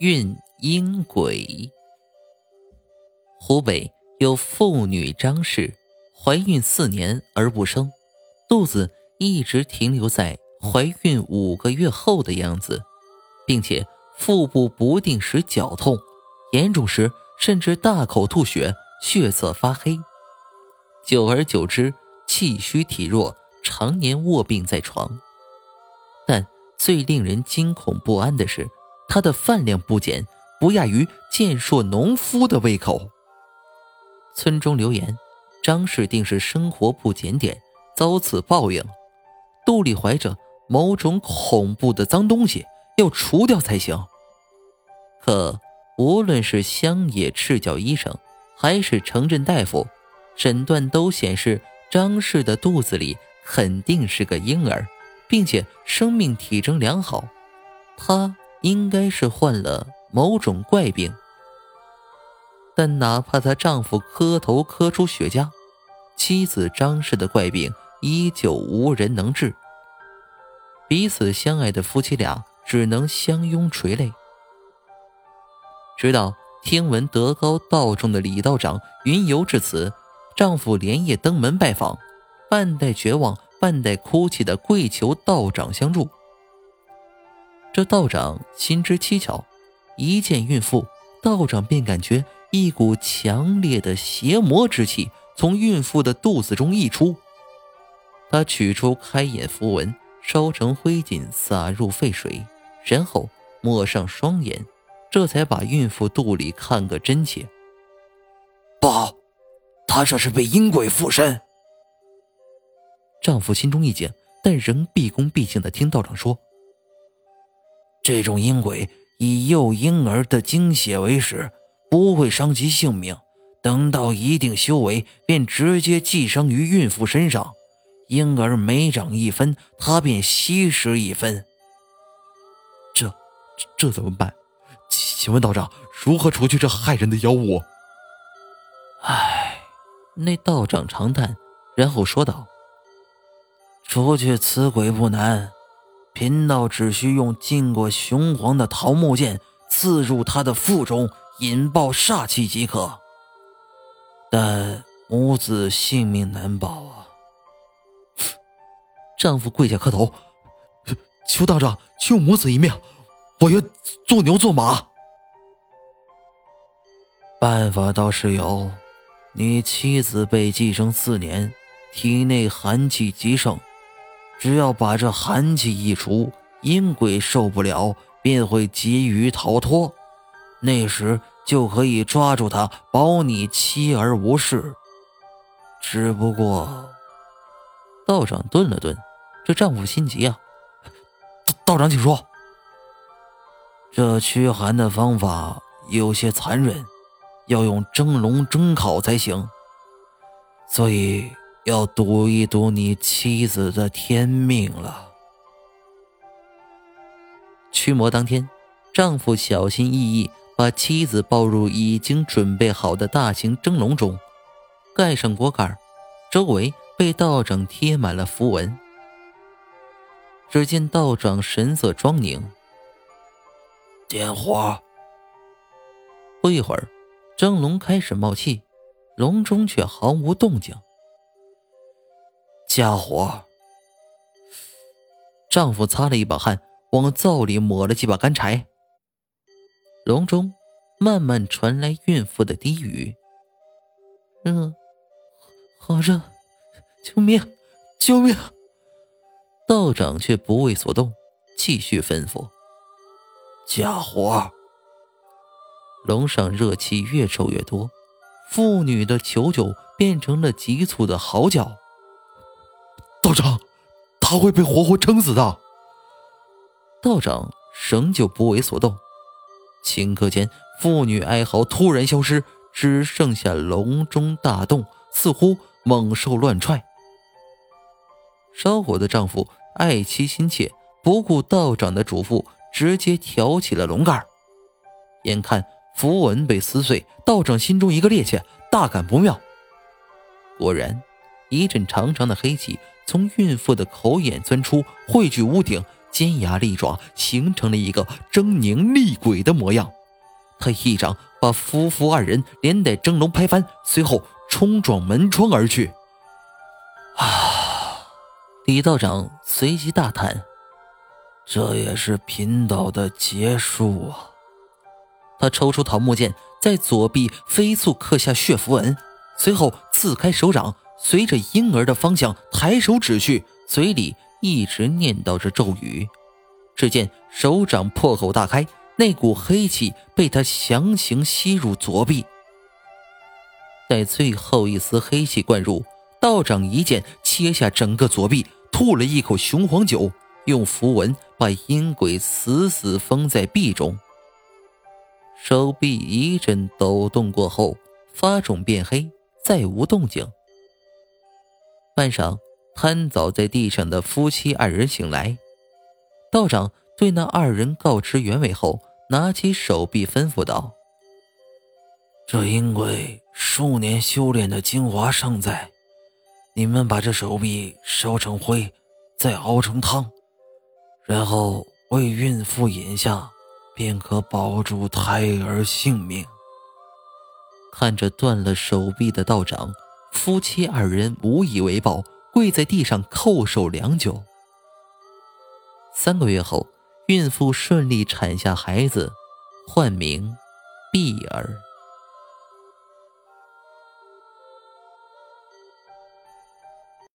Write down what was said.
运阴鬼。湖北有妇女张氏，怀孕四年而不生，肚子一直停留在怀孕五个月后的样子，并且腹部不定时绞痛，严重时甚至大口吐血，血色发黑。久而久之，气虚体弱，常年卧病在床。但最令人惊恐不安的是。他的饭量不减，不亚于健硕农夫的胃口。村中流言，张氏定是生活不检点，遭此报应，肚里怀着某种恐怖的脏东西，要除掉才行。可无论是乡野赤脚医生，还是城镇大夫，诊断都显示张氏的肚子里肯定是个婴儿，并且生命体征良好。他。应该是患了某种怪病，但哪怕她丈夫磕头磕出血痂，妻子张氏的怪病依旧无人能治。彼此相爱的夫妻俩只能相拥垂泪。直到听闻德高道重的李道长云游至此，丈夫连夜登门拜访，半带绝望、半带哭泣的跪求道长相助。这道长心知蹊跷，一见孕妇，道长便感觉一股强烈的邪魔之气从孕妇的肚子中溢出。他取出开眼符文，烧成灰烬，撒入沸水，然后抹上双眼，这才把孕妇肚里看个真切。不好，他这是被阴鬼附身。丈夫心中一惊，但仍毕恭毕敬地听道长说。这种阴鬼以幼婴儿的精血为食，不会伤及性命。等到一定修为，便直接寄生于孕妇身上。婴儿每长一分，他便吸食一分。这这怎么办？请问道长如何除去这害人的妖物？唉，那道长长叹，然后说道：“除去此鬼不难。”贫道只需用浸过雄黄的桃木剑刺入他的腹中，引爆煞气即可。但母子性命难保啊！丈夫跪下磕头，求道长救母子一命，我愿做牛做马。办法倒是有，你妻子被寄生四年，体内寒气极盛。只要把这寒气一除，阴鬼受不了，便会急于逃脱。那时就可以抓住他，保你妻儿无事。只不过，道长顿了顿，这丈夫心急啊。道长，请说。这驱寒的方法有些残忍，要用蒸笼蒸烤才行。所以。要赌一赌你妻子的天命了。驱魔当天，丈夫小心翼翼把妻子抱入已经准备好的大型蒸笼中，盖上锅盖，周围被道长贴满了符文。只见道长神色庄凝，点火。不一会儿，蒸笼开始冒气，笼中却毫无动静。家伙！丈夫擦了一把汗，往灶里抹了几把干柴。笼中慢慢传来孕妇的低语：“热，好热，救命，救命！”道长却不为所动，继续吩咐：“家伙！”笼上热气越抽越多，妇女的求救变成了急促的嚎叫。道长，他会被活活撑死的。道长仍旧不为所动。顷刻间，妇女哀嚎突然消失，只剩下笼中大洞，似乎猛兽乱踹。烧火的丈夫爱妻心切，不顾道长的嘱咐，直接挑起了笼盖。眼看符文被撕碎，道长心中一个趔趄，大感不妙。果然，一阵长长的黑气。从孕妇的口眼钻出，汇聚屋顶，尖牙利爪，形成了一个狰狞厉鬼的模样。他一掌把夫妇二人连带蒸笼拍翻，随后冲撞门窗而去。啊！李道长随即大叹：“这也是贫道的劫数啊！”他抽出桃木剑，在左臂飞速刻下血符文，随后刺开手掌，随着婴儿的方向抬手指去，嘴里一直念叨着咒语。只见手掌破口大开。那股黑气被他强行吸入左臂，在最后一丝黑气灌入，道长一剑切下整个左臂，吐了一口雄黄酒，用符文把阴鬼死死封在臂中。手臂一阵抖动过后，发肿变黑，再无动静。半晌，瘫倒在地上的夫妻二人醒来，道长对那二人告知原委后。拿起手臂，吩咐道：“这阴鬼数年修炼的精华尚在，你们把这手臂烧成灰，再熬成汤，然后为孕妇饮下，便可保住胎儿性命。”看着断了手臂的道长，夫妻二人无以为报，跪在地上叩首良久。三个月后。孕妇顺利产下孩子，唤名碧儿。